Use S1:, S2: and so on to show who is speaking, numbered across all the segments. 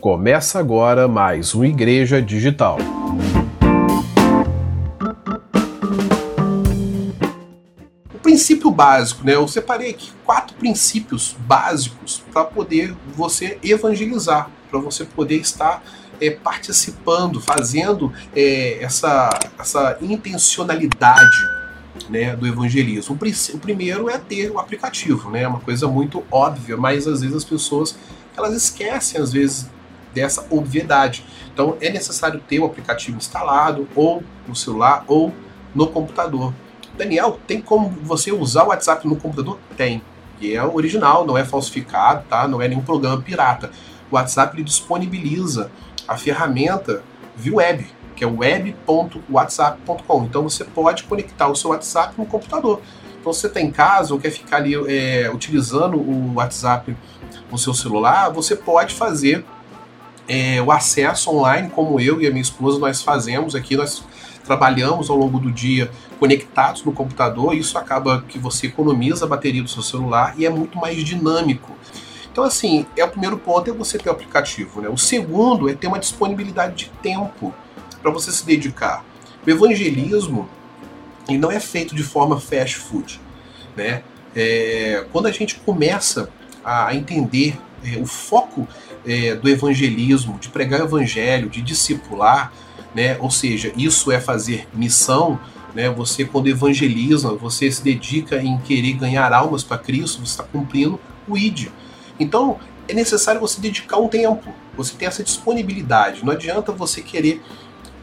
S1: Começa agora mais um Igreja Digital.
S2: O princípio básico, né? Eu separei aqui quatro princípios básicos para poder você evangelizar, para você poder estar é, participando, fazendo é, essa, essa intencionalidade né, do evangelismo. O, primeiro é ter o aplicativo, né? É uma coisa muito óbvia, mas às vezes as pessoas elas esquecem às vezes dessa obviedade. Então é necessário ter o aplicativo instalado ou no celular ou no computador. Daniel, tem como você usar o WhatsApp no computador? Tem. E é original, não é falsificado, tá? Não é nenhum programa pirata. O WhatsApp ele disponibiliza a ferramenta via web, que é web.whatsapp.com. Então você pode conectar o seu WhatsApp no computador. Então você está em casa ou quer ficar ali é, utilizando o WhatsApp no seu celular, você pode fazer é, o acesso online, como eu e a minha esposa nós fazemos aqui, nós trabalhamos ao longo do dia conectados no computador, isso acaba que você economiza a bateria do seu celular e é muito mais dinâmico. Então, assim, é o primeiro ponto é você ter o aplicativo. Né? O segundo é ter uma disponibilidade de tempo para você se dedicar. O evangelismo ele não é feito de forma fast food. Né? É, quando a gente começa a entender é, o foco é, do evangelismo, de pregar o evangelho, de discipular, né? ou seja, isso é fazer missão. Né? Você, quando evangeliza, você se dedica em querer ganhar almas para Cristo, você está cumprindo o ID. Então, é necessário você dedicar um tempo, você ter essa disponibilidade. Não adianta você querer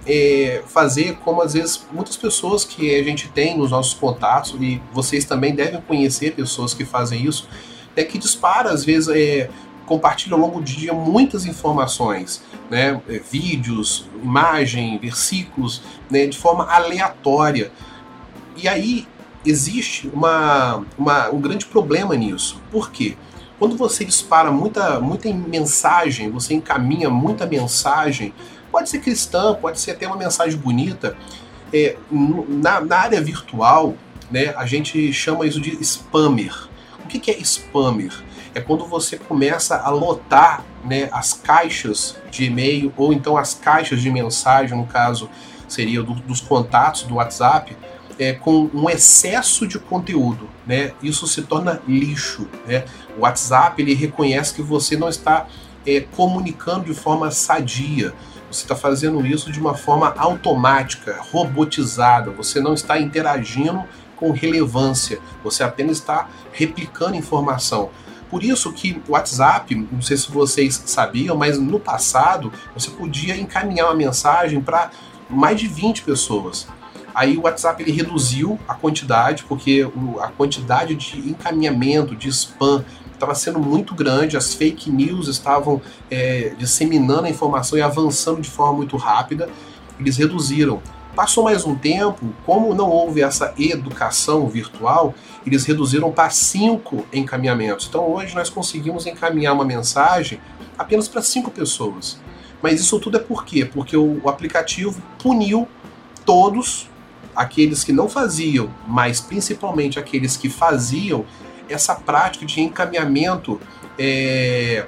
S2: é, fazer como às vezes muitas pessoas que a gente tem nos nossos contatos, e vocês também devem conhecer pessoas que fazem isso, é que dispara às vezes é, compartilha ao longo do dia muitas informações, né? É, vídeos, imagem, versículos, né? de forma aleatória. E aí existe uma, uma, um grande problema nisso. Por quê? Quando você dispara muita, muita mensagem, você encaminha muita mensagem, pode ser cristã, pode ser até uma mensagem bonita, é, na, na área virtual, né, a gente chama isso de spammer. O que, que é spammer? É quando você começa a lotar né, as caixas de e-mail ou então as caixas de mensagem, no caso seria do, dos contatos do WhatsApp, é, com um excesso de conteúdo, né? Isso se torna lixo, né? O WhatsApp ele reconhece que você não está é, comunicando de forma sadia. Você está fazendo isso de uma forma automática, robotizada. Você não está interagindo com relevância. Você apenas está replicando informação. Por isso que o WhatsApp, não sei se vocês sabiam, mas no passado você podia encaminhar uma mensagem para mais de 20 pessoas. Aí o WhatsApp ele reduziu a quantidade, porque a quantidade de encaminhamento, de spam, estava sendo muito grande, as fake news estavam é, disseminando a informação e avançando de forma muito rápida. Eles reduziram. Passou mais um tempo, como não houve essa educação virtual, eles reduziram para cinco encaminhamentos. Então hoje nós conseguimos encaminhar uma mensagem apenas para cinco pessoas. Mas isso tudo é por quê? Porque o, aplicativo puniu todos aqueles que não faziam, mas principalmente aqueles que faziam essa prática de encaminhamento é,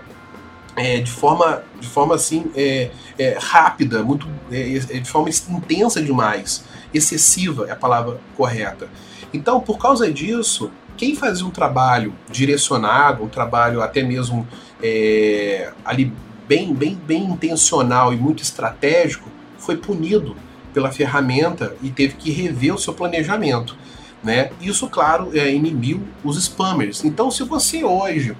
S2: é, de forma de forma assim é, é, rápida, muito é, é, de forma intensa demais, excessiva é a palavra correta. Então, por causa disso, quem fazia um trabalho direcionado, um trabalho até mesmo é, ali bem, bem, bem intencional e muito estratégico, foi punido pela ferramenta e teve que rever o seu planejamento. Né? Isso, claro, é, inibiu os spammers. Então, se você hoje,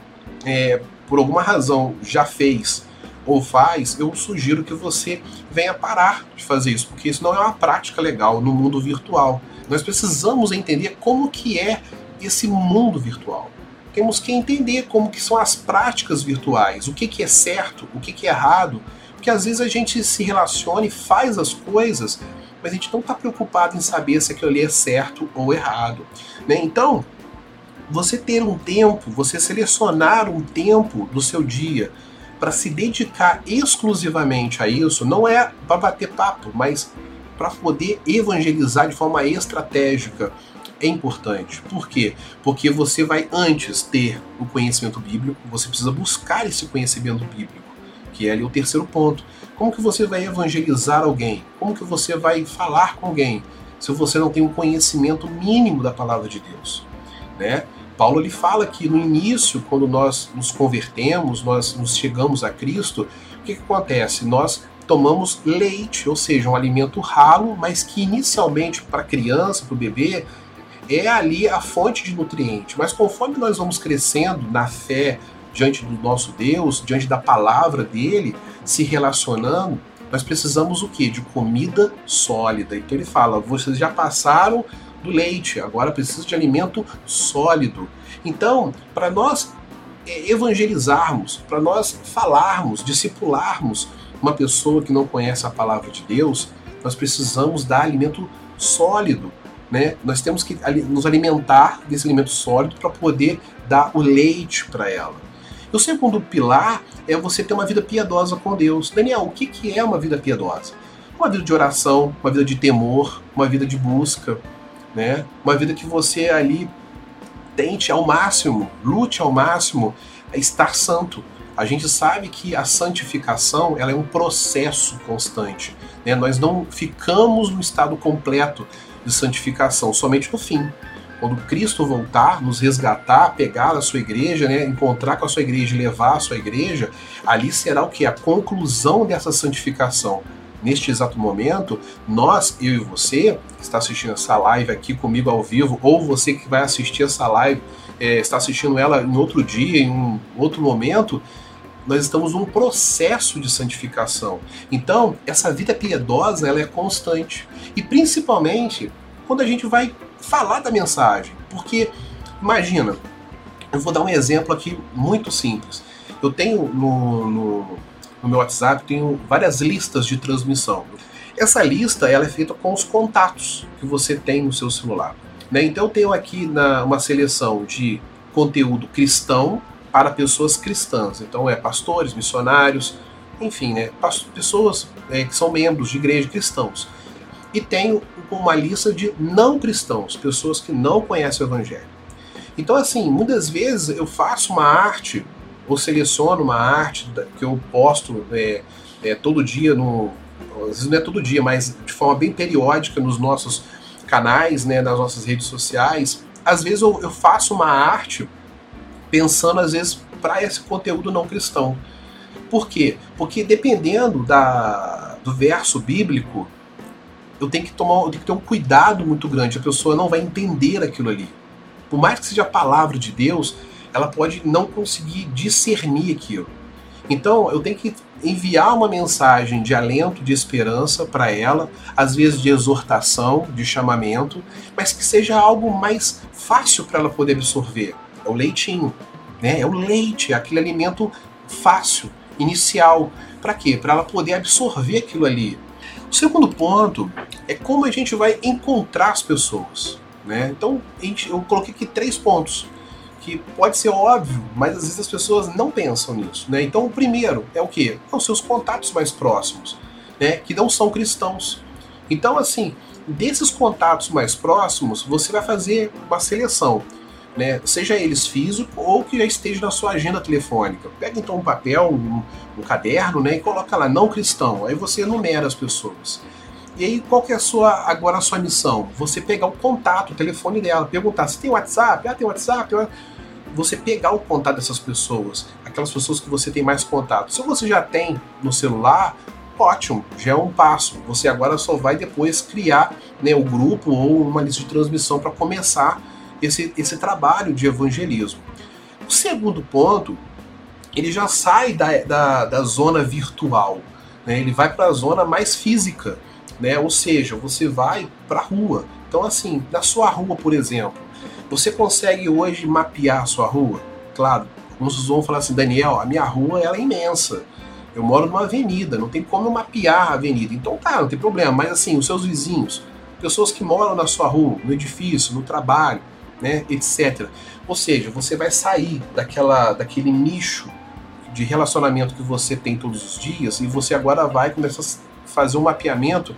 S2: por alguma razão, já fez ou faz, eu sugiro que você venha parar de fazer isso, porque isso não é uma prática legal no mundo virtual. Nós precisamos entender como que é esse mundo virtual. Temos que entender como que são as práticas virtuais, o que, que é certo, o que, que é errado, porque às vezes a gente se relaciona e faz as coisas, mas a gente não está preocupado em saber se aquilo ali é certo ou errado. Né? Então, você ter um tempo, você selecionar um tempo do seu dia para se dedicar exclusivamente a isso, não é para bater papo, mas para poder evangelizar de forma estratégica é importante. Por quê? Porque você vai antes ter o conhecimento bíblico, você precisa buscar esse conhecimento bíblico, que é ali o terceiro ponto. Como que você vai evangelizar alguém? Como que você vai falar com alguém se você não tem um conhecimento mínimo da palavra de Deus? Né? Paulo ele fala que no início, quando nós nos convertemos, nós nos chegamos a Cristo, o que, que acontece? Nós tomamos leite, ou seja, um alimento ralo, mas que inicialmente para a criança, para o bebê, é ali a fonte de nutriente. Mas conforme nós vamos crescendo na fé diante do nosso Deus, diante da palavra dele, se relacionando, nós precisamos o que? De comida sólida. Então ele fala: vocês já passaram do leite, agora precisa de alimento sólido. Então, para nós é, evangelizarmos, para nós falarmos, discipularmos uma pessoa que não conhece a palavra de Deus, nós precisamos dar alimento sólido. Né? Nós temos que nos alimentar desse alimento sólido para poder dar o leite para ela. E o segundo pilar é você ter uma vida piedosa com Deus. Daniel, o que, que é uma vida piedosa? Uma vida de oração, uma vida de temor, uma vida de busca, né? Uma vida que você ali tente ao máximo, lute ao máximo a estar santo. A gente sabe que a santificação ela é um processo constante. Né? Nós não ficamos no estado completo de santificação somente no fim. Quando Cristo voltar, nos resgatar, pegar a sua igreja, né, encontrar com a sua igreja e levar a sua igreja, ali será o que? A conclusão dessa santificação. Neste exato momento, nós, eu e você, que está assistindo essa live aqui comigo ao vivo, ou você que vai assistir essa live, é, está assistindo ela em outro dia, em um outro momento, nós estamos num processo de santificação. Então, essa vida piedosa ela é constante. E principalmente quando a gente vai falar da mensagem. Porque, imagina, eu vou dar um exemplo aqui muito simples. Eu tenho no, no, no meu WhatsApp tenho várias listas de transmissão. Essa lista ela é feita com os contatos que você tem no seu celular. Né? Então eu tenho aqui na, uma seleção de conteúdo cristão para pessoas cristãs. Então é pastores, missionários, enfim, né? pessoas é, que são membros de igreja cristãos e tenho uma lista de não cristãos, pessoas que não conhecem o Evangelho. Então, assim, muitas vezes eu faço uma arte, ou seleciono uma arte que eu posto é, é, todo dia, no, às vezes não é todo dia, mas de forma bem periódica nos nossos canais, né, nas nossas redes sociais. Às vezes eu, eu faço uma arte pensando, às vezes, para esse conteúdo não cristão. Por quê? Porque dependendo da, do verso bíblico, eu tenho que tomar, eu tenho que ter um cuidado muito grande. A pessoa não vai entender aquilo ali. Por mais que seja a palavra de Deus, ela pode não conseguir discernir aquilo. Então, eu tenho que enviar uma mensagem de alento, de esperança para ela, às vezes de exortação, de chamamento, mas que seja algo mais fácil para ela poder absorver. É o leitinho, né? É o leite, é aquele alimento fácil, inicial. Para quê? Para ela poder absorver aquilo ali. O segundo ponto é como a gente vai encontrar as pessoas. Né? Então, eu coloquei aqui três pontos que pode ser óbvio, mas às vezes as pessoas não pensam nisso. Né? Então, o primeiro é o que? É os seus contatos mais próximos, né? que não são cristãos. Então, assim, desses contatos mais próximos, você vai fazer uma seleção né? Seja eles físicos ou que já esteja na sua agenda telefônica. Pega então um papel, um, um caderno, né? E coloca lá, não cristão. Aí você enumera as pessoas. E aí, qual que é a sua, agora a sua missão? Você pegar o contato, o telefone dela, perguntar se tem WhatsApp, ah, tem WhatsApp, você pegar o contato dessas pessoas, aquelas pessoas que você tem mais contato. Se você já tem no celular, ótimo, já é um passo. Você agora só vai depois criar né, o grupo ou uma lista de transmissão para começar esse, esse trabalho de evangelismo. O segundo ponto, ele já sai da, da, da zona virtual, né? ele vai para a zona mais física, né? ou seja, você vai para a rua. Então, assim, na sua rua, por exemplo, você consegue hoje mapear a sua rua? Claro, alguns vão falar assim, Daniel, a minha rua ela é imensa. Eu moro numa avenida, não tem como mapear a avenida. Então tá, não tem problema. Mas assim, os seus vizinhos, pessoas que moram na sua rua, no edifício, no trabalho, né, etc. Ou seja, você vai sair daquela, daquele nicho de relacionamento que você tem todos os dias e você agora vai começar fazer um mapeamento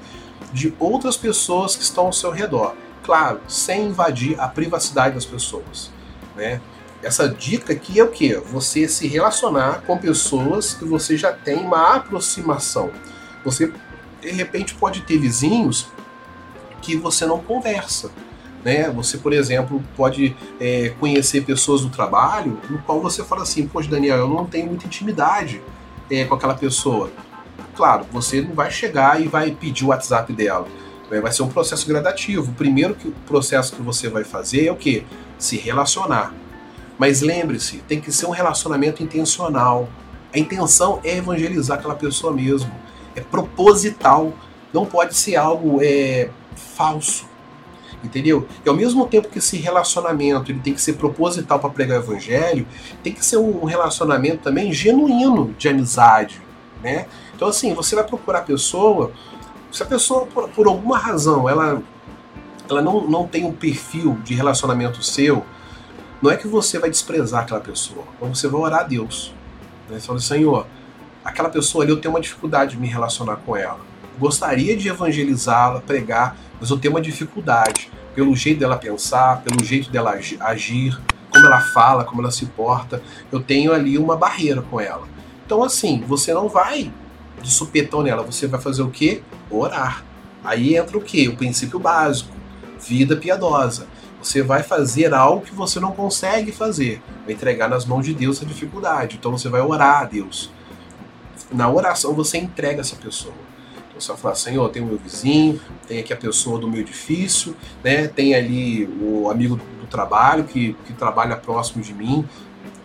S2: de outras pessoas que estão ao seu redor. Claro, sem invadir a privacidade das pessoas. Né? essa dica aqui é o que? Você se relacionar com pessoas que você já tem uma aproximação. Você, de repente, pode ter vizinhos que você não conversa. Né? Você, por exemplo, pode é, conhecer pessoas do trabalho no qual você fala assim, poxa, Daniel, eu não tenho muita intimidade é, com aquela pessoa. Claro, você não vai chegar e vai pedir o WhatsApp dela. Né? Vai ser um processo gradativo. O primeiro que, processo que você vai fazer é o que? Se relacionar. Mas lembre-se, tem que ser um relacionamento intencional. A intenção é evangelizar aquela pessoa mesmo. É proposital. Não pode ser algo é, falso. Entendeu? E ao mesmo tempo que esse relacionamento ele tem que ser proposital para pregar o evangelho, tem que ser um relacionamento também genuíno de amizade. Né? Então, assim, você vai procurar a pessoa. Se a pessoa, por, por alguma razão, ela, ela não, não tem um perfil de relacionamento seu, não é que você vai desprezar aquela pessoa, mas você vai orar a Deus. Né? Você fala, Senhor, aquela pessoa ali eu tenho uma dificuldade de me relacionar com ela. Gostaria de evangelizá-la, pregar, mas eu tenho uma dificuldade pelo jeito dela pensar, pelo jeito dela agir, como ela fala, como ela se porta. Eu tenho ali uma barreira com ela. Então, assim, você não vai de supetão nela, você vai fazer o quê? Orar. Aí entra o quê? O princípio básico: vida piedosa. Você vai fazer algo que você não consegue fazer. Vai entregar nas mãos de Deus a dificuldade. Então você vai orar a Deus. Na oração você entrega essa pessoa. Então você vai falar, Senhor, tem o meu vizinho, tem aqui a pessoa do meu edifício, né? tem ali o amigo do trabalho que, que trabalha próximo de mim.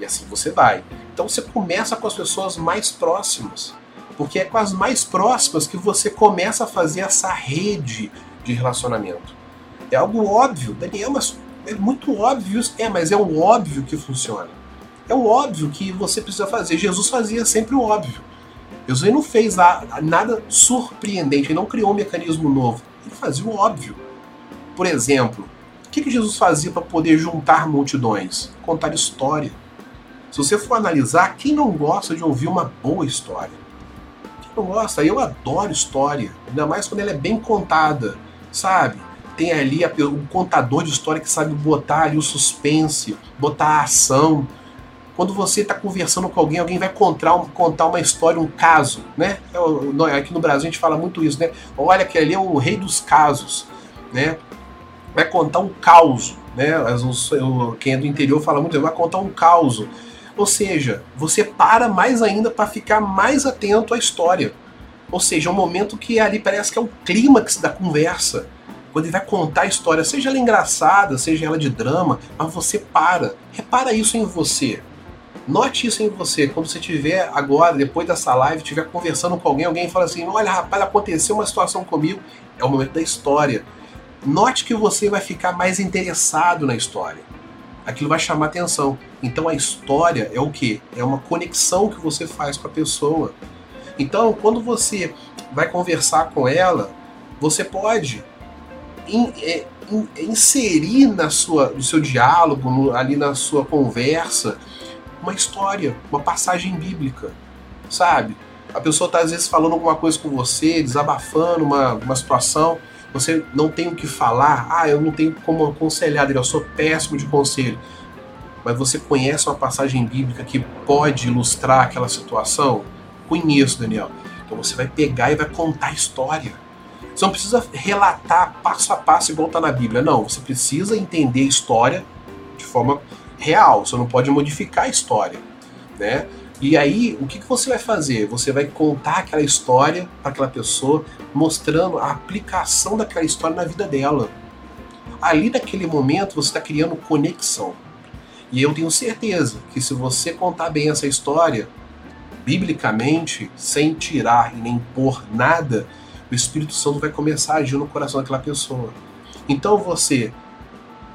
S2: E assim você vai. Então você começa com as pessoas mais próximas. Porque é com as mais próximas que você começa a fazer essa rede de relacionamento. É algo óbvio, Daniel, mas é muito óbvio isso. É, mas é um óbvio que funciona. É um óbvio que você precisa fazer. Jesus fazia sempre o óbvio. Jesus não fez nada surpreendente, ele não criou um mecanismo novo. Ele fazia o óbvio. Por exemplo, o que Jesus fazia para poder juntar multidões? Contar história. Se você for analisar, quem não gosta de ouvir uma boa história? Não gosta? Eu adoro história, ainda mais quando ela é bem contada, sabe? tem ali o contador de história que sabe botar ali o suspense, botar a ação. Quando você está conversando com alguém, alguém vai contar, contar uma história, um caso, né? É aqui no Brasil a gente fala muito isso, né? Olha que ali é o rei dos casos, né? Vai contar um caos, né? Quem é do interior fala muito, vai contar um caos. Ou seja, você para mais ainda para ficar mais atento à história. Ou seja, é um momento que ali parece que é o clímax da conversa quando ele vai contar a história, seja ela engraçada, seja ela de drama, mas você para. Repara isso em você. Note isso em você. Quando você estiver agora, depois dessa live, estiver conversando com alguém, alguém fala assim: Olha, rapaz, aconteceu uma situação comigo. É o momento da história. Note que você vai ficar mais interessado na história. Aquilo vai chamar atenção. Então a história é o que? É uma conexão que você faz com a pessoa. Então, quando você vai conversar com ela, você pode in, é, in, inserir na sua, no seu diálogo, ali na sua conversa, uma história, uma passagem bíblica, sabe? A pessoa está às vezes falando alguma coisa com você, desabafando uma, uma situação, você não tem o que falar, ah, eu não tenho como aconselhar, eu sou péssimo de conselho. Mas você conhece uma passagem bíblica que pode ilustrar aquela situação? Conheço, Daniel. Então você vai pegar e vai contar a história você não precisa relatar passo a passo igual está na Bíblia. Não, você precisa entender a história de forma real. Você não pode modificar a história, né? E aí, o que, que você vai fazer? Você vai contar aquela história para aquela pessoa, mostrando a aplicação daquela história na vida dela. Ali, naquele momento, você está criando conexão. E eu tenho certeza que se você contar bem essa história, biblicamente, sem tirar e nem pôr nada, o Espírito Santo vai começar a agir no coração daquela pessoa. Então você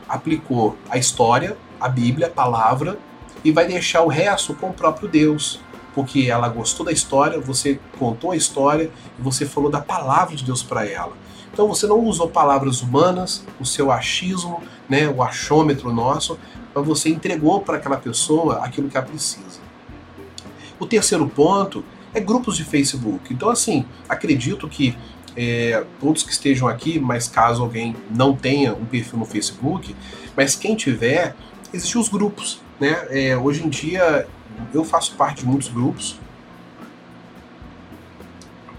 S2: aplicou a história, a Bíblia, a palavra, e vai deixar o resto com o próprio Deus. Porque ela gostou da história, você contou a história e você falou da palavra de Deus para ela. Então você não usou palavras humanas, o seu achismo, né, o achômetro nosso, mas você entregou para aquela pessoa aquilo que ela precisa. O terceiro ponto é grupos de Facebook. Então, assim, acredito que é, todos que estejam aqui, mas caso alguém não tenha um perfil no Facebook, mas quem tiver, existem os grupos. Né? É, hoje em dia eu faço parte de muitos grupos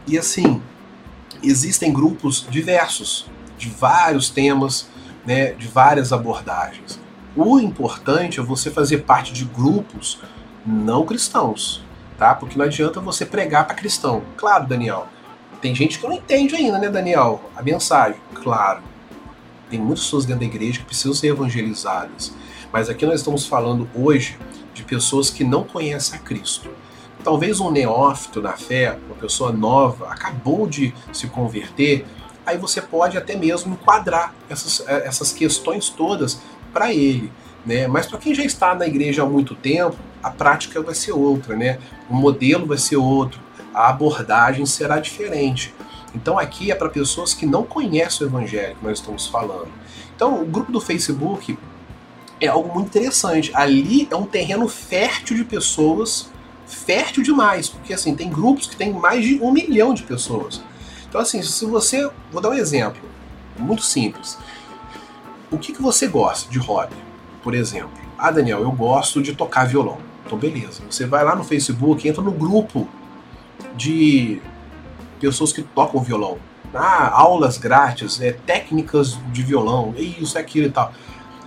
S2: e assim existem grupos diversos de vários temas, né? De várias abordagens. O importante é você fazer parte de grupos não cristãos, tá? Porque não adianta você pregar para cristão. Claro, Daniel. Tem gente que não entende ainda, né, Daniel? A mensagem. Claro. Tem muitas pessoas dentro da igreja que precisam ser evangelizadas. Mas aqui nós estamos falando hoje de pessoas que não conhecem a Cristo. Talvez um neófito na fé, uma pessoa nova, acabou de se converter, aí você pode até mesmo enquadrar essas, essas questões todas para ele. Né? Mas para quem já está na igreja há muito tempo, a prática vai ser outra, né? o modelo vai ser outro, a abordagem será diferente. Então aqui é para pessoas que não conhecem o evangelho que nós estamos falando. Então o grupo do Facebook é algo muito interessante. Ali é um terreno fértil de pessoas, fértil demais, porque assim, tem grupos que tem mais de um milhão de pessoas. Então assim, se você. Vou dar um exemplo, muito simples. O que, que você gosta de hobby, por exemplo? Ah, Daniel, eu gosto de tocar violão. Então beleza, você vai lá no Facebook, entra no grupo de pessoas que tocam violão. Ah, aulas grátis, é, técnicas de violão, isso, aquilo e tal.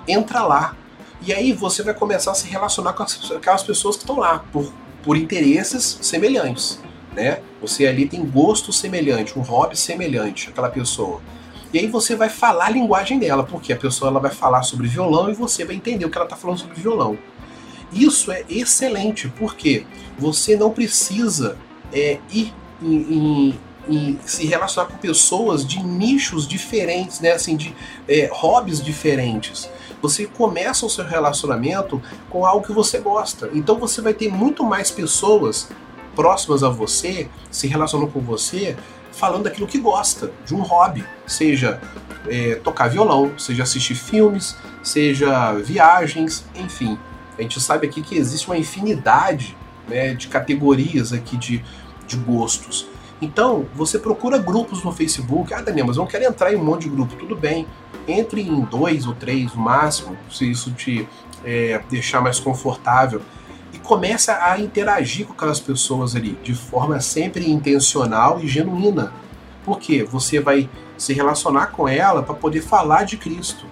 S2: Entra lá, e aí você vai começar a se relacionar com aquelas pessoas que estão lá, por, por interesses semelhantes. Né? Você ali tem gosto semelhante, um hobby semelhante àquela pessoa. E aí você vai falar a linguagem dela, porque a pessoa ela vai falar sobre violão e você vai entender o que ela está falando sobre violão. Isso é excelente, porque você não precisa é, ir em, em, em, se relacionar com pessoas de nichos diferentes, né? assim, de é, hobbies diferentes você começa o seu relacionamento com algo que você gosta. Então você vai ter muito mais pessoas próximas a você, se relacionando com você, falando daquilo que gosta, de um hobby, seja é, tocar violão, seja assistir filmes, seja viagens, enfim. A gente sabe aqui que existe uma infinidade né, de categorias aqui de, de gostos. Então, você procura grupos no Facebook. Ah, Daniel, mas eu não quero entrar em um monte de grupo. Tudo bem entre em dois ou três no máximo, se isso te é, deixar mais confortável, e começa a interagir com aquelas pessoas ali de forma sempre intencional e genuína. Porque você vai se relacionar com ela para poder falar de Cristo.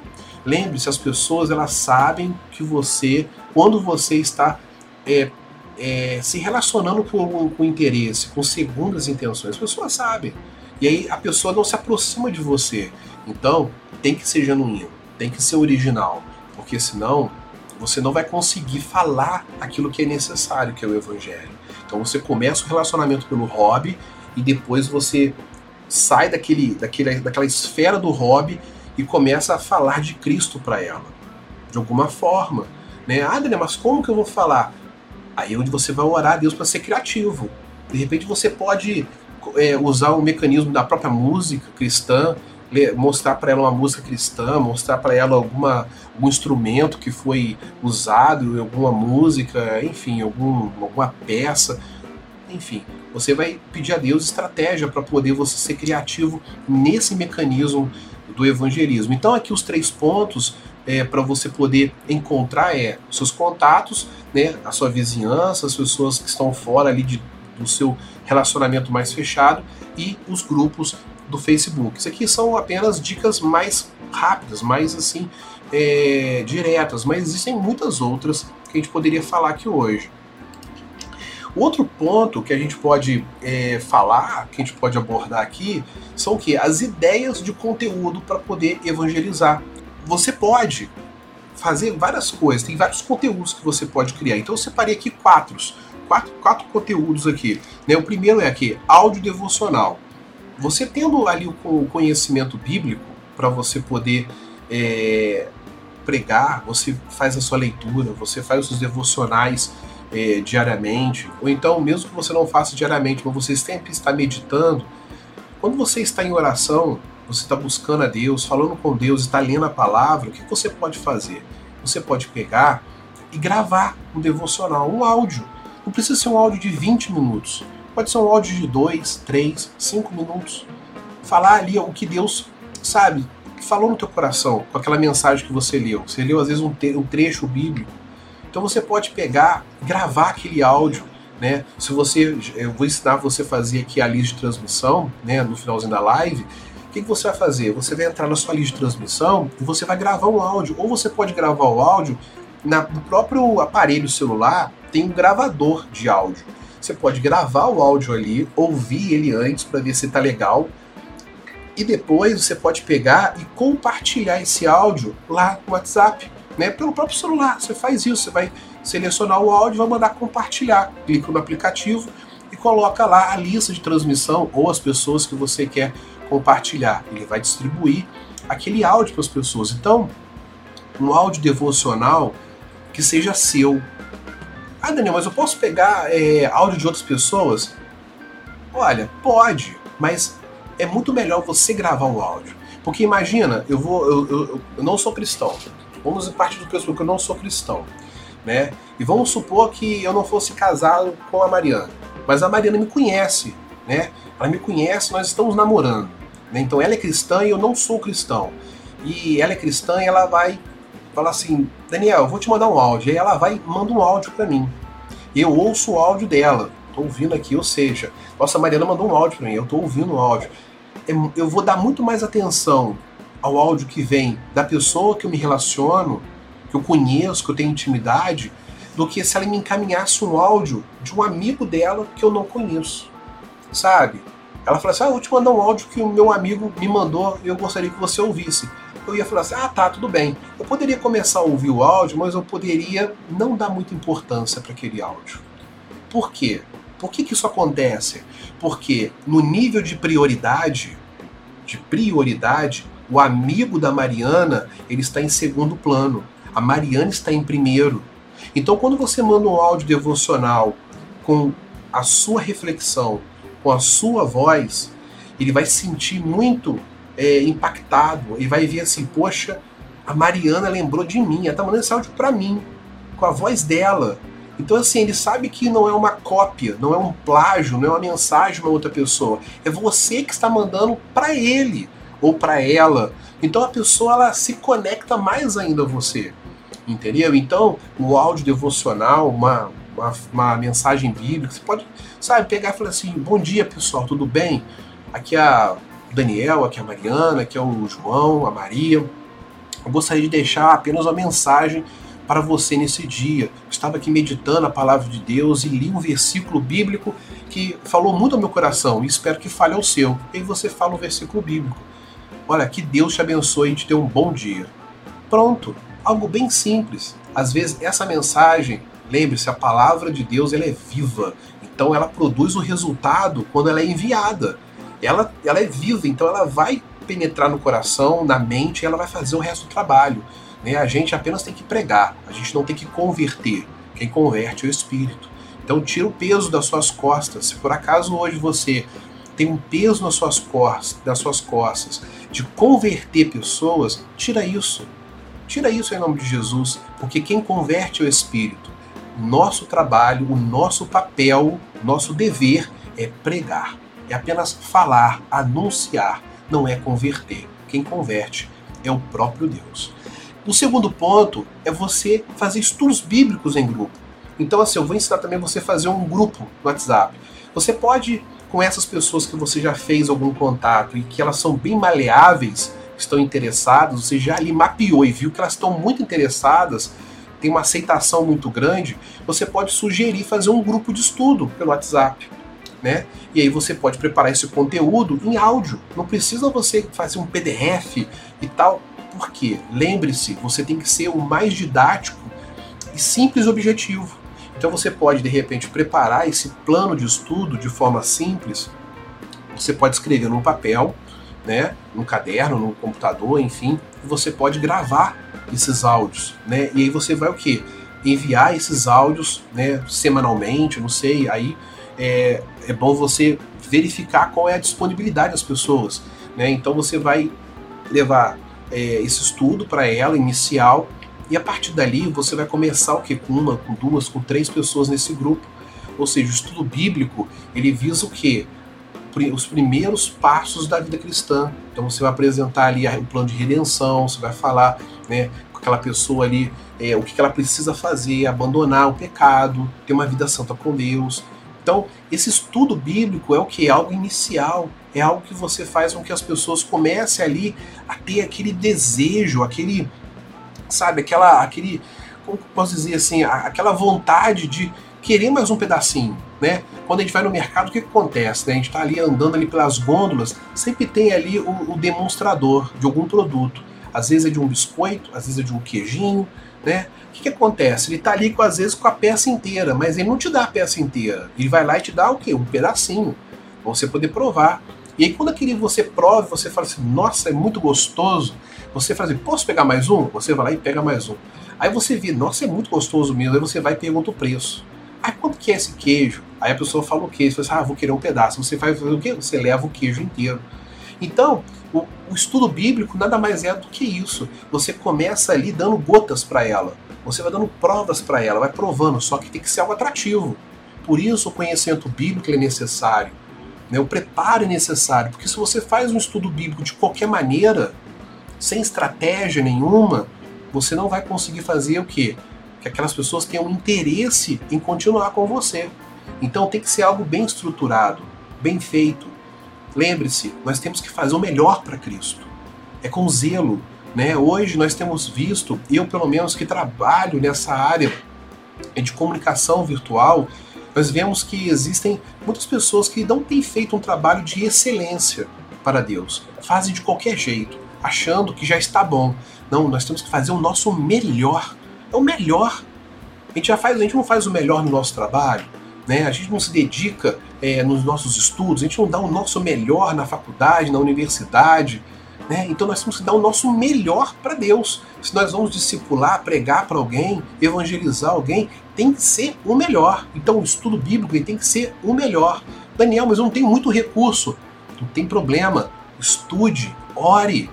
S2: Lembre-se, as pessoas elas sabem que você, quando você está é, é, se relacionando com, com interesse, com segundas intenções, as pessoas sabem. E aí a pessoa não se aproxima de você. Então, tem que ser genuíno, tem que ser original, porque senão você não vai conseguir falar aquilo que é necessário, que é o evangelho. Então você começa o relacionamento pelo hobby e depois você sai daquele, daquele, daquela esfera do hobby e começa a falar de Cristo para ela, de alguma forma. Né? Ah, Daniel, mas como que eu vou falar? Aí é onde você vai orar a Deus para ser criativo. De repente você pode é, usar o mecanismo da própria música cristã mostrar para ela uma música cristã, mostrar para ela alguma, algum instrumento que foi usado, alguma música, enfim, algum, alguma peça, enfim. Você vai pedir a Deus estratégia para poder você ser criativo nesse mecanismo do evangelismo. Então aqui os três pontos é, para você poder encontrar é seus contatos, né, a sua vizinhança, as pessoas que estão fora ali de, do seu relacionamento mais fechado e os grupos do Facebook. Isso aqui são apenas dicas mais rápidas, mais assim, é, diretas, mas existem muitas outras que a gente poderia falar aqui hoje. Outro ponto que a gente pode é, falar, que a gente pode abordar aqui, são o que? As ideias de conteúdo para poder evangelizar. Você pode fazer várias coisas, tem vários conteúdos que você pode criar. Então eu separei aqui quatro, quatro, quatro conteúdos aqui. Né? O primeiro é aqui, áudio devocional. Você tendo ali o conhecimento bíblico para você poder é, pregar, você faz a sua leitura, você faz os seus devocionais é, diariamente, ou então, mesmo que você não faça diariamente, mas você sempre está meditando, quando você está em oração, você está buscando a Deus, falando com Deus, está lendo a palavra, o que você pode fazer? Você pode pegar e gravar um devocional, um áudio. Não precisa ser um áudio de 20 minutos. Pode ser um áudio de 2, 3, 5 minutos. Falar ali o que Deus, sabe, falou no teu coração, com aquela mensagem que você leu. Você leu às vezes um, um trecho bíblico Então você pode pegar, gravar aquele áudio, né? Se você, eu vou ensinar você a fazer aqui a lista de transmissão, né? No finalzinho da live. O que, que você vai fazer? Você vai entrar na sua lista de transmissão e você vai gravar um áudio. Ou você pode gravar o áudio na, no próprio aparelho celular, tem um gravador de áudio. Você pode gravar o áudio ali, ouvir ele antes para ver se tá legal. E depois você pode pegar e compartilhar esse áudio lá no WhatsApp, né? Pelo próprio celular. Você faz isso, você vai selecionar o áudio vai mandar compartilhar. Clica no aplicativo e coloca lá a lista de transmissão ou as pessoas que você quer. Ele vai distribuir aquele áudio para as pessoas. Então, um áudio devocional que seja seu, ah, Daniel, mas eu posso pegar é, áudio de outras pessoas? Olha, pode, mas é muito melhor você gravar o áudio. Porque imagina, eu vou. Eu, eu, eu não sou cristão. Vamos partir do pressuposto que eu não sou cristão. Né? E vamos supor que eu não fosse casado com a Mariana. Mas a Mariana me conhece, né? Ela me conhece, nós estamos namorando. Né? Então ela é cristã e eu não sou cristão. E ela é cristã e ela vai fala assim, Daniel, eu vou te mandar um áudio. Aí ela vai e manda um áudio para mim. Eu ouço o áudio dela. Tô ouvindo aqui, ou seja, nossa, a Mariana mandou um áudio para mim, eu tô ouvindo o áudio. É, eu vou dar muito mais atenção ao áudio que vem da pessoa que eu me relaciono, que eu conheço, que eu tenho intimidade, do que se ela me encaminhasse um áudio de um amigo dela que eu não conheço. Sabe? Ela fala assim: Ah, eu vou te mandar um áudio que o meu amigo me mandou e eu gostaria que você ouvisse eu ia falar assim: ah, tá, tudo bem. Eu poderia começar a ouvir o áudio, mas eu poderia não dar muita importância para aquele áudio. Por quê? Por que, que isso acontece? Porque no nível de prioridade, de prioridade, o amigo da Mariana ele está em segundo plano. A Mariana está em primeiro. Então, quando você manda um áudio devocional com a sua reflexão, com a sua voz, ele vai sentir muito é, impactado e vai ver assim, poxa, a Mariana lembrou de mim, ela tá mandando esse áudio para mim, com a voz dela. Então, assim, ele sabe que não é uma cópia, não é um plágio, não é uma mensagem uma outra pessoa. É você que está mandando para ele ou para ela. Então a pessoa ela se conecta mais ainda a você. Entendeu? Então, o áudio devocional, uma, uma, uma mensagem bíblica, você pode, sabe, pegar e falar assim: bom dia pessoal, tudo bem? Aqui é a Daniel, aqui é a Mariana, aqui é o João, a Maria. Eu gostaria de deixar apenas uma mensagem para você nesse dia. estava aqui meditando a palavra de Deus e li um versículo bíblico que falou muito ao meu coração e espero que fale ao seu. E aí você fala o versículo bíblico. Olha, que Deus te abençoe e te dê um bom dia. Pronto, algo bem simples. Às vezes essa mensagem, lembre-se, a palavra de Deus ela é viva. Então ela produz o resultado quando ela é enviada ela, ela é viva, então ela vai penetrar no coração, na mente, e ela vai fazer o resto do trabalho. Né? A gente apenas tem que pregar, a gente não tem que converter. Quem converte é o Espírito. Então tira o peso das suas costas. Se por acaso hoje você tem um peso nas suas costas, nas suas costas de converter pessoas, tira isso. Tira isso em nome de Jesus, porque quem converte é o Espírito. Nosso trabalho, o nosso papel, nosso dever é pregar. É apenas falar, anunciar, não é converter. Quem converte é o próprio Deus. O segundo ponto é você fazer estudos bíblicos em grupo. Então, assim, eu vou ensinar também você a fazer um grupo no WhatsApp. Você pode, com essas pessoas que você já fez algum contato e que elas são bem maleáveis, estão interessadas, você já ali mapeou e viu que elas estão muito interessadas, tem uma aceitação muito grande, você pode sugerir fazer um grupo de estudo pelo WhatsApp né? E aí você pode preparar esse conteúdo em áudio. Não precisa você fazer um PDF e tal. Porque, lembre-se, você tem que ser o mais didático e simples objetivo. Então você pode, de repente, preparar esse plano de estudo de forma simples. Você pode escrever num papel, né, num caderno, num computador, enfim, você pode gravar esses áudios, né? E aí você vai o quê? Enviar esses áudios, né, semanalmente, não sei, aí é, é bom você verificar qual é a disponibilidade das pessoas. Né? Então você vai levar é, esse estudo para ela, inicial, e a partir dali você vai começar o que? Com uma, com duas, com três pessoas nesse grupo. Ou seja, o estudo bíblico ele visa o que? Os primeiros passos da vida cristã. Então você vai apresentar ali o plano de redenção, você vai falar né, aquela pessoa ali é, o que ela precisa fazer, abandonar o pecado, ter uma vida santa com Deus. Então, esse estudo bíblico é o que? É algo inicial, é algo que você faz com que as pessoas comecem ali a ter aquele desejo, aquele, sabe, aquela, aquele, como posso dizer assim, aquela vontade de querer mais um pedacinho, né? Quando a gente vai no mercado, o que, que acontece? Né? A gente está ali andando ali pelas gôndolas, sempre tem ali o, o demonstrador de algum produto. Às vezes é de um biscoito, às vezes é de um queijinho, né? O que, que acontece? Ele está ali, com, às vezes, com a peça inteira, mas ele não te dá a peça inteira. Ele vai lá e te dá o quê? Um pedacinho, para você poder provar. E aí, quando aquele você prova, você fala assim, nossa, é muito gostoso. Você fala assim, posso pegar mais um? Você vai lá e pega mais um. Aí você vê, nossa, é muito gostoso mesmo. Aí você vai e pergunta o preço. Aí quanto que é esse queijo? Aí a pessoa fala o queijo. Você fala assim, ah, vou querer um pedaço. Você faz o quê? Você leva o queijo inteiro. Então, o, o estudo bíblico nada mais é do que isso. Você começa ali dando gotas para ela. Você vai dando provas para ela, vai provando, só que tem que ser algo atrativo. Por isso o conhecimento bíblico é necessário. Né? O preparo é necessário, porque se você faz um estudo bíblico de qualquer maneira, sem estratégia nenhuma, você não vai conseguir fazer o quê? Que aquelas pessoas tenham interesse em continuar com você. Então tem que ser algo bem estruturado, bem feito. Lembre-se, nós temos que fazer o melhor para Cristo. É com zelo, né? Hoje nós temos visto, eu pelo menos que trabalho nessa área de comunicação virtual, nós vemos que existem muitas pessoas que não têm feito um trabalho de excelência para Deus. Fazem de qualquer jeito, achando que já está bom. Não, nós temos que fazer o nosso melhor. É o melhor. A gente já faz, a gente não faz o melhor no nosso trabalho, né? A gente não se dedica é, nos nossos estudos, a gente não dá o nosso melhor na faculdade, na universidade, né? Então nós temos que dar o nosso melhor para Deus. Se nós vamos discipular, pregar para alguém, evangelizar alguém, tem que ser o melhor. Então o estudo bíblico tem que ser o melhor. Daniel, mas eu não tenho muito recurso. Não tem problema. Estude, ore,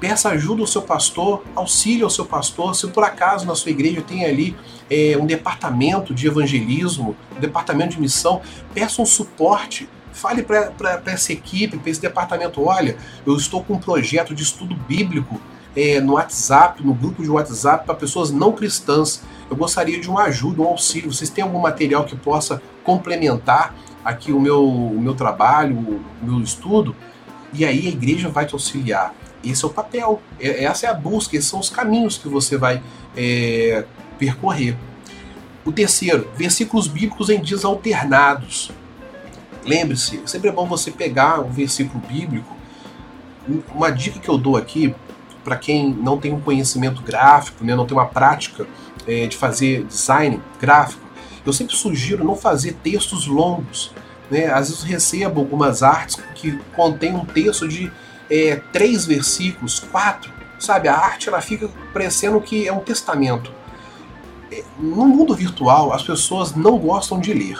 S2: peça ajuda ao seu pastor, auxílio ao seu pastor. Se por acaso na sua igreja tem ali é, um departamento de evangelismo, um departamento de missão, peça um suporte Fale para essa equipe, para esse departamento: olha, eu estou com um projeto de estudo bíblico é, no WhatsApp, no grupo de WhatsApp para pessoas não cristãs. Eu gostaria de uma ajuda, um auxílio. Vocês têm algum material que possa complementar aqui o meu, o meu trabalho, o meu estudo? E aí a igreja vai te auxiliar. Esse é o papel, é, essa é a busca, esses são os caminhos que você vai é, percorrer. O terceiro, versículos bíblicos em dias alternados. Lembre-se, sempre é bom você pegar um versículo bíblico. Uma dica que eu dou aqui, para quem não tem um conhecimento gráfico, né, não tem uma prática é, de fazer design gráfico, eu sempre sugiro não fazer textos longos. Né? Às vezes eu recebo algumas artes que contêm um texto de é, três versículos, quatro. Sabe, a arte ela fica parecendo que é um testamento. É, no mundo virtual, as pessoas não gostam de ler.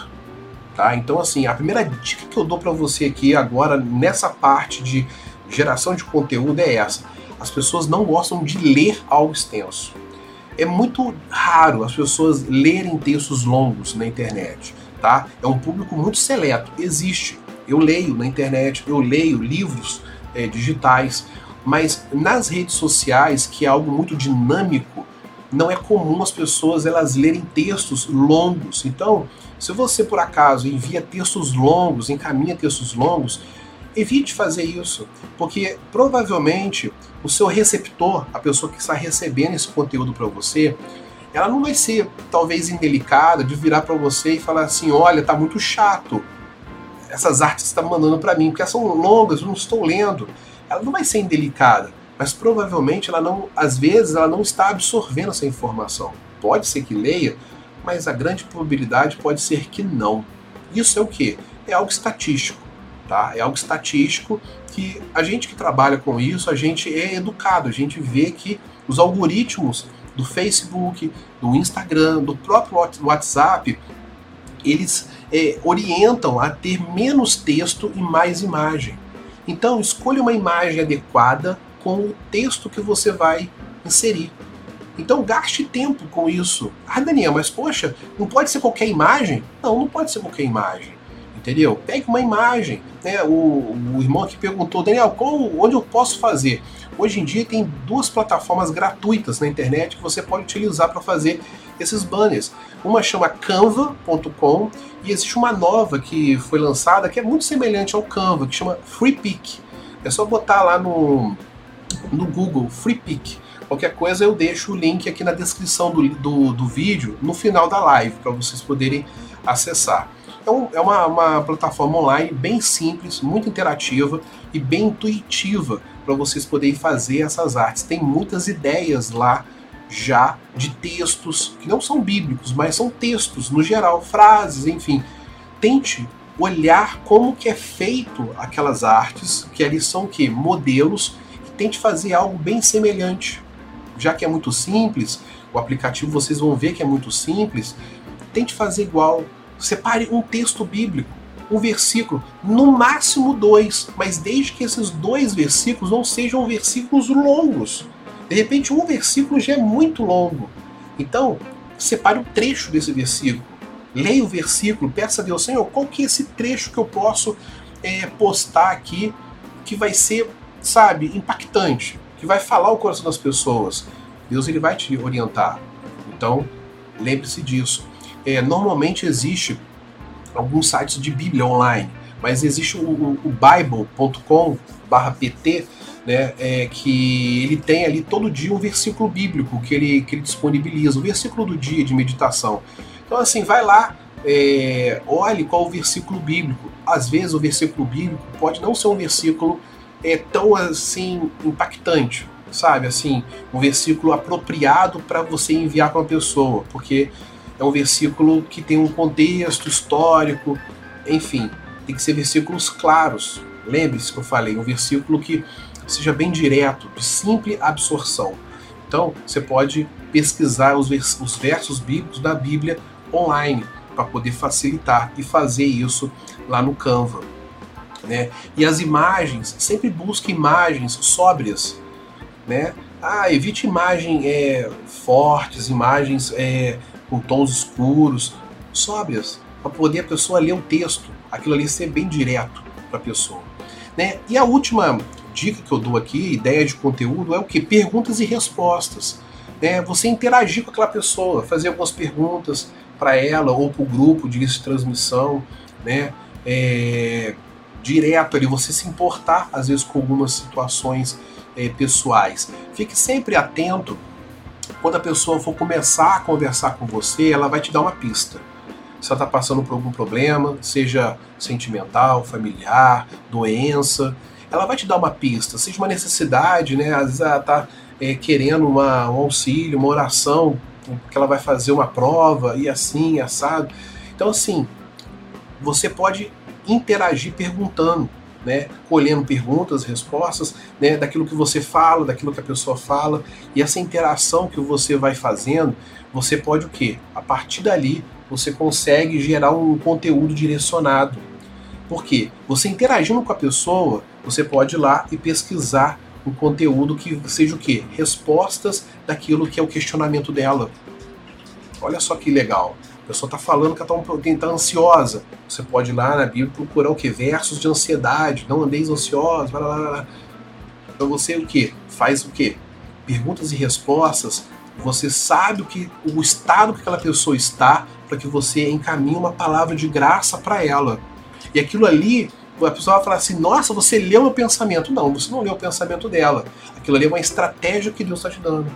S2: Tá? Então, assim, a primeira dica que eu dou para você aqui agora, nessa parte de geração de conteúdo, é essa. As pessoas não gostam de ler algo extenso. É muito raro as pessoas lerem textos longos na internet. Tá? É um público muito seleto. Existe. Eu leio na internet, eu leio livros é, digitais, mas nas redes sociais, que é algo muito dinâmico, não é comum as pessoas elas lerem textos longos. Então, se você por acaso envia textos longos, encaminha textos longos, evite fazer isso, porque provavelmente o seu receptor, a pessoa que está recebendo esse conteúdo para você, ela não vai ser talvez indelicada de virar para você e falar assim: olha, tá muito chato essas artes que você está mandando para mim, porque elas são longas, eu não estou lendo. Ela não vai ser indelicada, mas provavelmente ela não, às vezes, ela não está absorvendo essa informação. Pode ser que leia, mas a grande probabilidade pode ser que não. Isso é o que? É algo estatístico, tá? É algo estatístico que a gente que trabalha com isso, a gente é educado, a gente vê que os algoritmos do Facebook, do Instagram, do próprio WhatsApp, eles é, orientam a ter menos texto e mais imagem. Então, escolha uma imagem adequada com o texto que você vai inserir. Então gaste tempo com isso. Ah, Daniel, mas poxa, não pode ser qualquer imagem? Não, não pode ser qualquer imagem. entendeu? Pegue uma imagem. Né? O, o irmão aqui perguntou, Daniel, qual, onde eu posso fazer? Hoje em dia tem duas plataformas gratuitas na internet que você pode utilizar para fazer esses banners. Uma chama canva.com e existe uma nova que foi lançada que é muito semelhante ao Canva, que chama FreePic. É só botar lá no, no Google FreePic. Qualquer coisa eu deixo o link aqui na descrição do, do, do vídeo, no final da live, para vocês poderem acessar. Então é uma, uma plataforma online bem simples, muito interativa e bem intuitiva para vocês poderem fazer essas artes. Tem muitas ideias lá já de textos que não são bíblicos, mas são textos no geral, frases, enfim. Tente olhar como que é feito aquelas artes, que ali são que modelos, e tente fazer algo bem semelhante. Já que é muito simples, o aplicativo vocês vão ver que é muito simples, tente fazer igual. Separe um texto bíblico, um versículo, no máximo dois, mas desde que esses dois versículos não sejam versículos longos de repente, um versículo já é muito longo. Então, separe um trecho desse versículo. Leia o versículo, peça a Deus, Senhor, qual que é esse trecho que eu posso é, postar aqui que vai ser, sabe, impactante, que vai falar o coração das pessoas. Deus ele vai te orientar. Então, lembre-se disso. É, normalmente existe alguns sites de Bíblia online, mas existe o, o, bible.com/pt né, é, que ele tem ali todo dia um versículo bíblico que ele, que ele disponibiliza, o versículo do dia de meditação. Então, assim, vai lá, é, olhe qual o versículo bíblico. Às vezes, o versículo bíblico pode não ser um versículo é, tão assim impactante, sabe? Assim, um versículo apropriado para você enviar para uma pessoa, porque é um versículo que tem um contexto histórico, enfim, tem que ser versículos claros. Lembre-se que eu falei, um versículo que seja bem direto, de simples absorção. Então, você pode pesquisar os, vers os versos bíblicos da Bíblia online para poder facilitar e fazer isso lá no Canva. Né? E as imagens, sempre busque imagens sóbrias. Né? Ah, evite imagens é, fortes, imagens é, com tons escuros, sóbrias, para poder a pessoa ler o texto, aquilo ali ser bem direto para a pessoa. Né? E a última dica que eu dou aqui, ideia de conteúdo, é o que? Perguntas e respostas. Né? Você interagir com aquela pessoa, fazer algumas perguntas para ela ou para o grupo de transmissão, né? É, direto ali, você se importar às vezes com algumas situações é, pessoais. Fique sempre atento quando a pessoa for começar a conversar com você, ela vai te dar uma pista. Se ela está passando por algum problema, seja sentimental, familiar, doença, ela vai te dar uma pista, seja uma necessidade, né? Às vezes ela está é, querendo uma, um auxílio, uma oração, que ela vai fazer uma prova e assim, assado. Então, assim, você pode interagir perguntando, né? Colhendo perguntas, respostas, né? Daquilo que você fala, daquilo que a pessoa fala. E essa interação que você vai fazendo, você pode o quê? A partir dali, você consegue gerar um conteúdo direcionado. Por quê? Você interagindo com a pessoa, você pode ir lá e pesquisar um conteúdo que seja o quê? Respostas daquilo que é o questionamento dela. Olha só que legal. A pessoa está falando que está tá ansiosa. Você pode ir lá na Bíblia procurar o que? Versos de ansiedade. Não andeis ansiosos. Blá, blá, blá. Então você o que? Faz o que? Perguntas e respostas. Você sabe o que o estado que aquela pessoa está para que você encaminhe uma palavra de graça para ela. E aquilo ali a pessoa vai falar assim: nossa, você leu meu pensamento. Não, você não leu o pensamento dela. Aquilo ali é uma estratégia que Deus está te dando.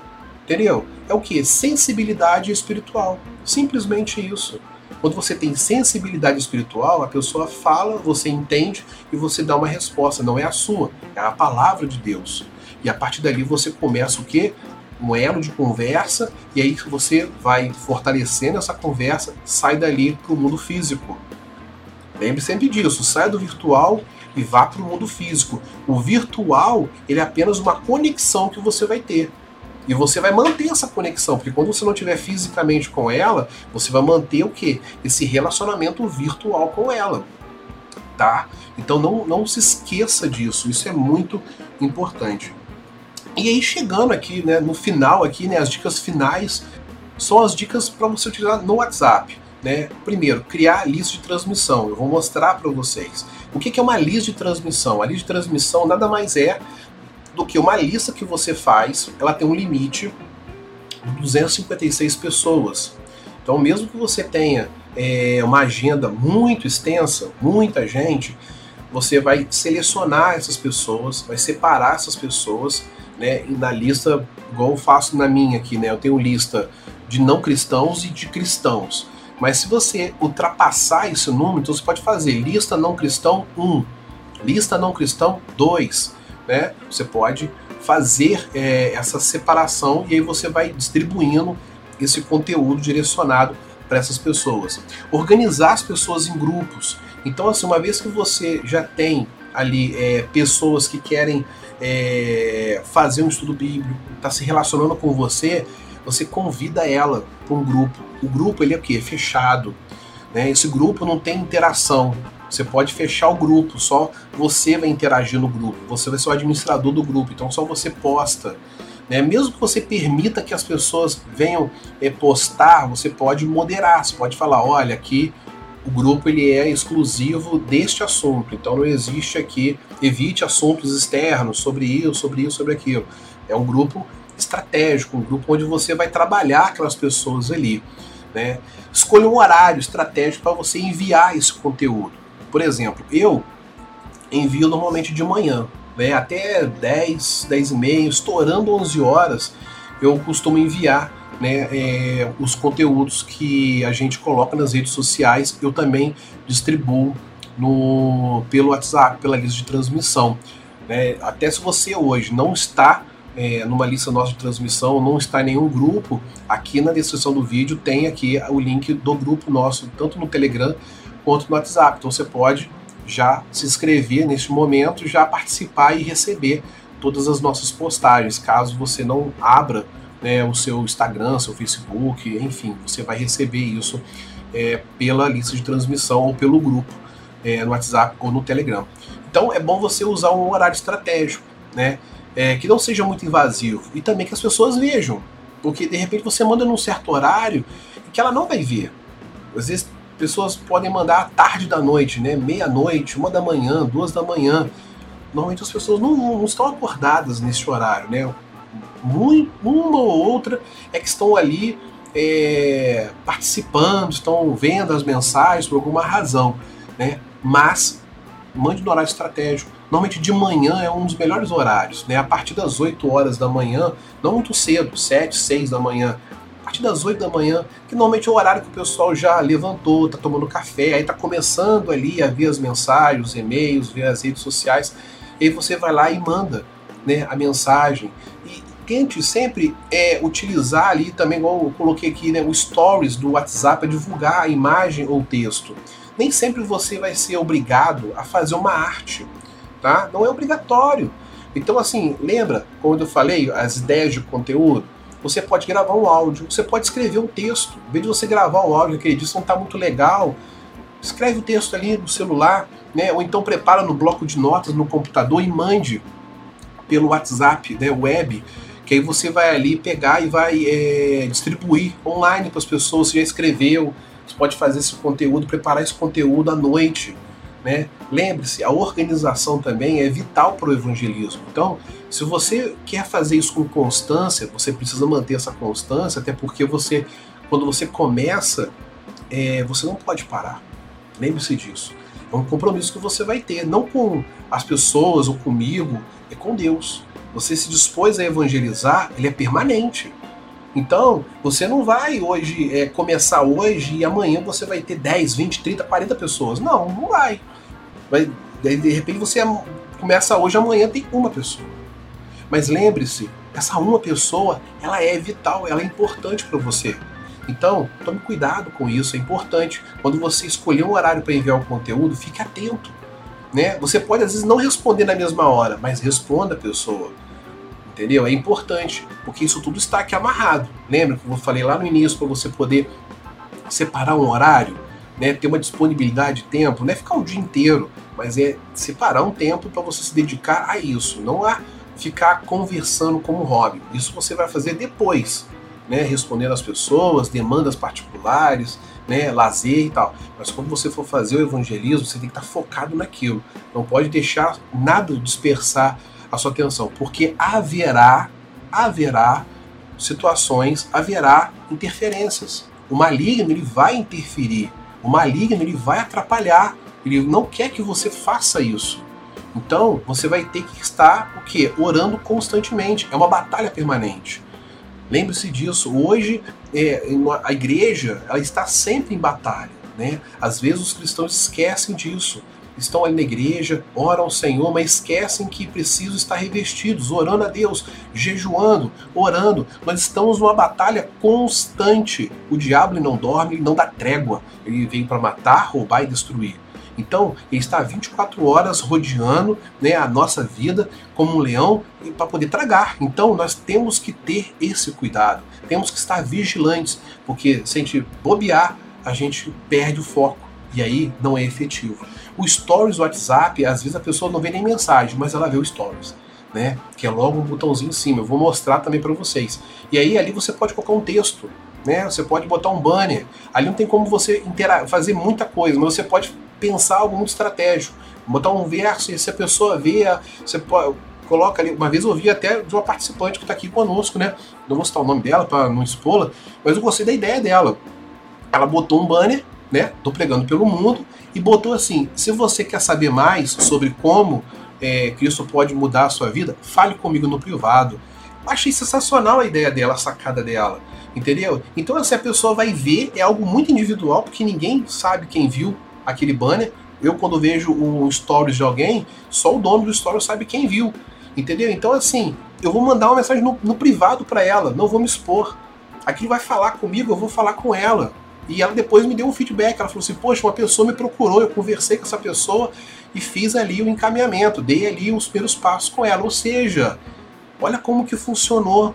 S2: Entendeu? É o que? Sensibilidade espiritual. Simplesmente isso. Quando você tem sensibilidade espiritual, a pessoa fala, você entende e você dá uma resposta. Não é a sua, é a palavra de Deus. E a partir dali você começa o quê? Um elo de conversa, e aí você vai fortalecendo essa conversa, sai dali para o mundo físico. Lembre sempre disso, saia do virtual e vá para o mundo físico. O virtual ele é apenas uma conexão que você vai ter. E você vai manter essa conexão, porque quando você não estiver fisicamente com ela, você vai manter o que? Esse relacionamento virtual com ela. Tá? Então não, não se esqueça disso, isso é muito importante. E aí chegando aqui, né, no final aqui, né, as dicas finais são as dicas para você utilizar no WhatsApp. né? Primeiro, criar lista de transmissão. Eu vou mostrar para vocês. O que é uma lista de transmissão? A lista de transmissão nada mais é do que uma lista que você faz, ela tem um limite de 256 pessoas. Então, mesmo que você tenha é, uma agenda muito extensa, muita gente, você vai selecionar essas pessoas, vai separar essas pessoas, né, na lista, igual eu faço na minha aqui, né, eu tenho lista de não cristãos e de cristãos. Mas se você ultrapassar esse número, então você pode fazer lista não cristão 1, lista não cristão 2, né? Você pode fazer é, essa separação e aí você vai distribuindo esse conteúdo direcionado para essas pessoas. Organizar as pessoas em grupos. Então, assim, uma vez que você já tem ali é, pessoas que querem é, fazer um estudo bíblico, está se relacionando com você, você convida ela para um grupo. O grupo ele é o quê? Fechado. Né? Esse grupo não tem interação. Você pode fechar o grupo, só você vai interagir no grupo. Você vai ser o administrador do grupo, então só você posta. Né? Mesmo que você permita que as pessoas venham é, postar, você pode moderar. Você pode falar, olha, aqui o grupo ele é exclusivo deste assunto, então não existe aqui, evite assuntos externos sobre isso, sobre isso, sobre aquilo. É um grupo estratégico, um grupo onde você vai trabalhar aquelas pessoas ali. Né? Escolha um horário estratégico para você enviar esse conteúdo. Por exemplo, eu envio normalmente de manhã, né? até 10, 10 e meia, estourando 11 horas, eu costumo enviar né, é, os conteúdos que a gente coloca nas redes sociais, eu também distribuo no, pelo WhatsApp, pela lista de transmissão. Né? Até se você hoje não está é, numa lista nossa de transmissão, não está em nenhum grupo, aqui na descrição do vídeo tem aqui o link do grupo nosso, tanto no Telegram quanto no WhatsApp. Então você pode já se inscrever neste momento, já participar e receber todas as nossas postagens. Caso você não abra né, o seu Instagram, seu Facebook, enfim, você vai receber isso é, pela lista de transmissão ou pelo grupo é, no WhatsApp ou no Telegram. Então é bom você usar um horário estratégico, né? é, que não seja muito invasivo e também que as pessoas vejam, porque de repente você manda num certo horário que ela não vai ver. Às vezes pessoas podem mandar à tarde da noite, né, meia-noite, uma da manhã, duas da manhã. Normalmente as pessoas não, não estão acordadas nesse horário, né? Uma ou outra é que estão ali é, participando, estão vendo as mensagens por alguma razão, né? Mas mande no horário estratégico. Normalmente de manhã é um dos melhores horários, né? A partir das 8 horas da manhã, não muito cedo, 7, 6 da manhã. A partir das 8 da manhã, que normalmente é o horário que o pessoal já levantou, tá tomando café, aí tá começando ali a ver as mensagens, os e-mails, ver as redes sociais. E aí você vai lá e manda né, a mensagem. Tente sempre é, utilizar ali também, igual eu coloquei aqui, né, o stories do WhatsApp para divulgar a imagem ou texto nem sempre você vai ser obrigado a fazer uma arte, tá? Não é obrigatório. Então, assim, lembra quando eu falei as ideias de conteúdo? Você pode gravar um áudio, você pode escrever um texto. Em vez de você gravar um áudio, aquele disso não está muito legal, escreve o texto ali no celular, né? Ou então prepara no bloco de notas no computador e mande pelo WhatsApp, né, web, que aí você vai ali pegar e vai é, distribuir online para as pessoas. Você já escreveu, você pode fazer esse conteúdo, preparar esse conteúdo à noite. Né? Lembre-se, a organização também é vital para o evangelismo. Então, se você quer fazer isso com constância, você precisa manter essa constância, até porque você, quando você começa, é, você não pode parar. Lembre-se disso. É um compromisso que você vai ter, não com as pessoas ou comigo, é com Deus. Você se dispôs a evangelizar, ele é permanente. Então, você não vai hoje é, começar hoje e amanhã você vai ter 10, 20, 30, 40 pessoas. Não, não vai. vai de repente você começa hoje, amanhã tem uma pessoa. Mas lembre-se, essa uma pessoa, ela é vital, ela é importante para você. Então, tome cuidado com isso, é importante. Quando você escolher um horário para enviar o conteúdo, fique atento. Né? Você pode às vezes não responder na mesma hora, mas responda a pessoa entendeu? É importante, porque isso tudo está aqui amarrado. Lembra que eu falei lá no início para você poder separar um horário, né, ter uma disponibilidade de tempo, não é ficar o dia inteiro, mas é separar um tempo para você se dedicar a isso, não a ficar conversando como hobby. Isso você vai fazer depois, né, respondendo às pessoas, demandas particulares, né, lazer e tal. Mas quando você for fazer o evangelismo, você tem que estar focado naquilo. Não pode deixar nada dispersar a sua atenção, porque haverá, haverá situações, haverá interferências. O maligno ele vai interferir, o maligno ele vai atrapalhar, ele não quer que você faça isso. Então você vai ter que estar o que? Orando constantemente. É uma batalha permanente. Lembre-se disso. Hoje é, a igreja ela está sempre em batalha. Né? Às vezes os cristãos esquecem disso. Estão ali na igreja, oram ao Senhor, mas esquecem que precisam estar revestidos, orando a Deus, jejuando, orando. Nós estamos numa batalha constante. O diabo não dorme, não dá trégua. Ele veio para matar, roubar e destruir. Então, ele está 24 horas rodeando né, a nossa vida como um leão para poder tragar. Então, nós temos que ter esse cuidado, temos que estar vigilantes, porque se a gente bobear, a gente perde o foco e aí não é efetivo. O Stories do WhatsApp, às vezes a pessoa não vê nem mensagem, mas ela vê o Stories. Né? Que é logo um botãozinho em cima. Eu vou mostrar também para vocês. E aí ali você pode colocar um texto, né? Você pode botar um banner. Ali não tem como você fazer muita coisa, mas você pode pensar algo muito estratégico. Botar um verso e se a pessoa vê, você pode, coloca ali. Uma vez eu ouvi até de uma participante que está aqui conosco, né? Não vou citar o nome dela para não expô-la, mas eu gostei da ideia dela. Ela botou um banner, né? Tô pregando pelo mundo e botou assim: se você quer saber mais sobre como é, Cristo pode mudar a sua vida, fale comigo no privado. Achei sensacional a ideia dela, a sacada dela. Entendeu? Então, se a pessoa vai ver, é algo muito individual, porque ninguém sabe quem viu, aquele banner. Eu, quando vejo um stories de alguém, só o dono do stories sabe quem viu. Entendeu? Então, assim, eu vou mandar uma mensagem no, no privado para ela, não vou me expor. Aquilo vai falar comigo, eu vou falar com ela. E ela depois me deu um feedback. Ela falou assim: Poxa, uma pessoa me procurou, eu conversei com essa pessoa e fiz ali o encaminhamento, dei ali os primeiros passos com ela. Ou seja, olha como que funcionou.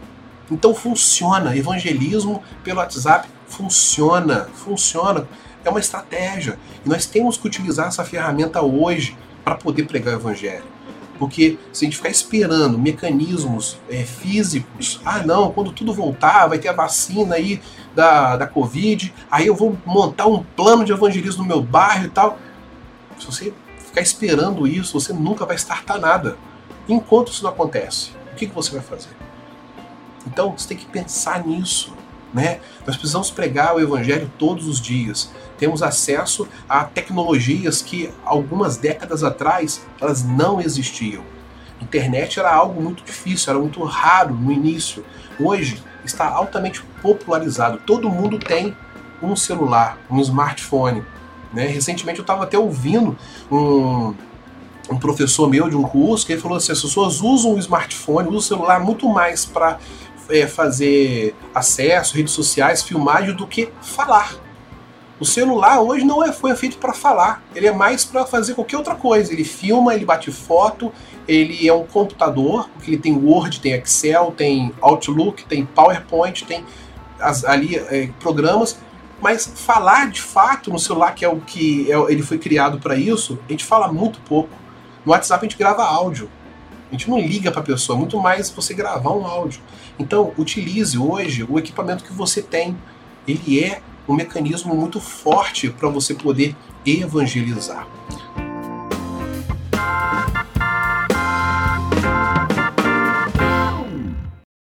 S2: Então funciona. Evangelismo pelo WhatsApp funciona. Funciona é uma estratégia. E nós temos que utilizar essa ferramenta hoje para poder pregar o evangelho. Porque se a gente ficar esperando mecanismos é, físicos, ah não, quando tudo voltar, vai ter a vacina aí da, da Covid, aí eu vou montar um plano de evangelismo no meu bairro e tal. Se você ficar esperando isso, você nunca vai startar nada. Enquanto isso não acontece, o que, que você vai fazer? Então você tem que pensar nisso. Né? Nós precisamos pregar o Evangelho todos os dias. Temos acesso a tecnologias que algumas décadas atrás elas não existiam. internet era algo muito difícil, era muito raro no início. Hoje está altamente popularizado. Todo mundo tem um celular, um smartphone. Né? Recentemente eu estava até ouvindo um, um professor meu de um curso que ele falou assim: as pessoas usam o smartphone, usam o celular muito mais para é, fazer acesso, redes sociais, filmagem do que falar. O celular hoje não é, foi feito para falar, ele é mais para fazer qualquer outra coisa. Ele filma, ele bate foto, ele é um computador, porque ele tem Word, tem Excel, tem Outlook, tem PowerPoint, tem as, ali é, programas. Mas falar de fato no celular, que é o que é, ele foi criado para isso, a gente fala muito pouco. No WhatsApp a gente grava áudio. A gente não liga para a pessoa, muito mais você gravar um áudio. Então, utilize hoje o equipamento que você tem. Ele é um mecanismo muito forte para você poder evangelizar.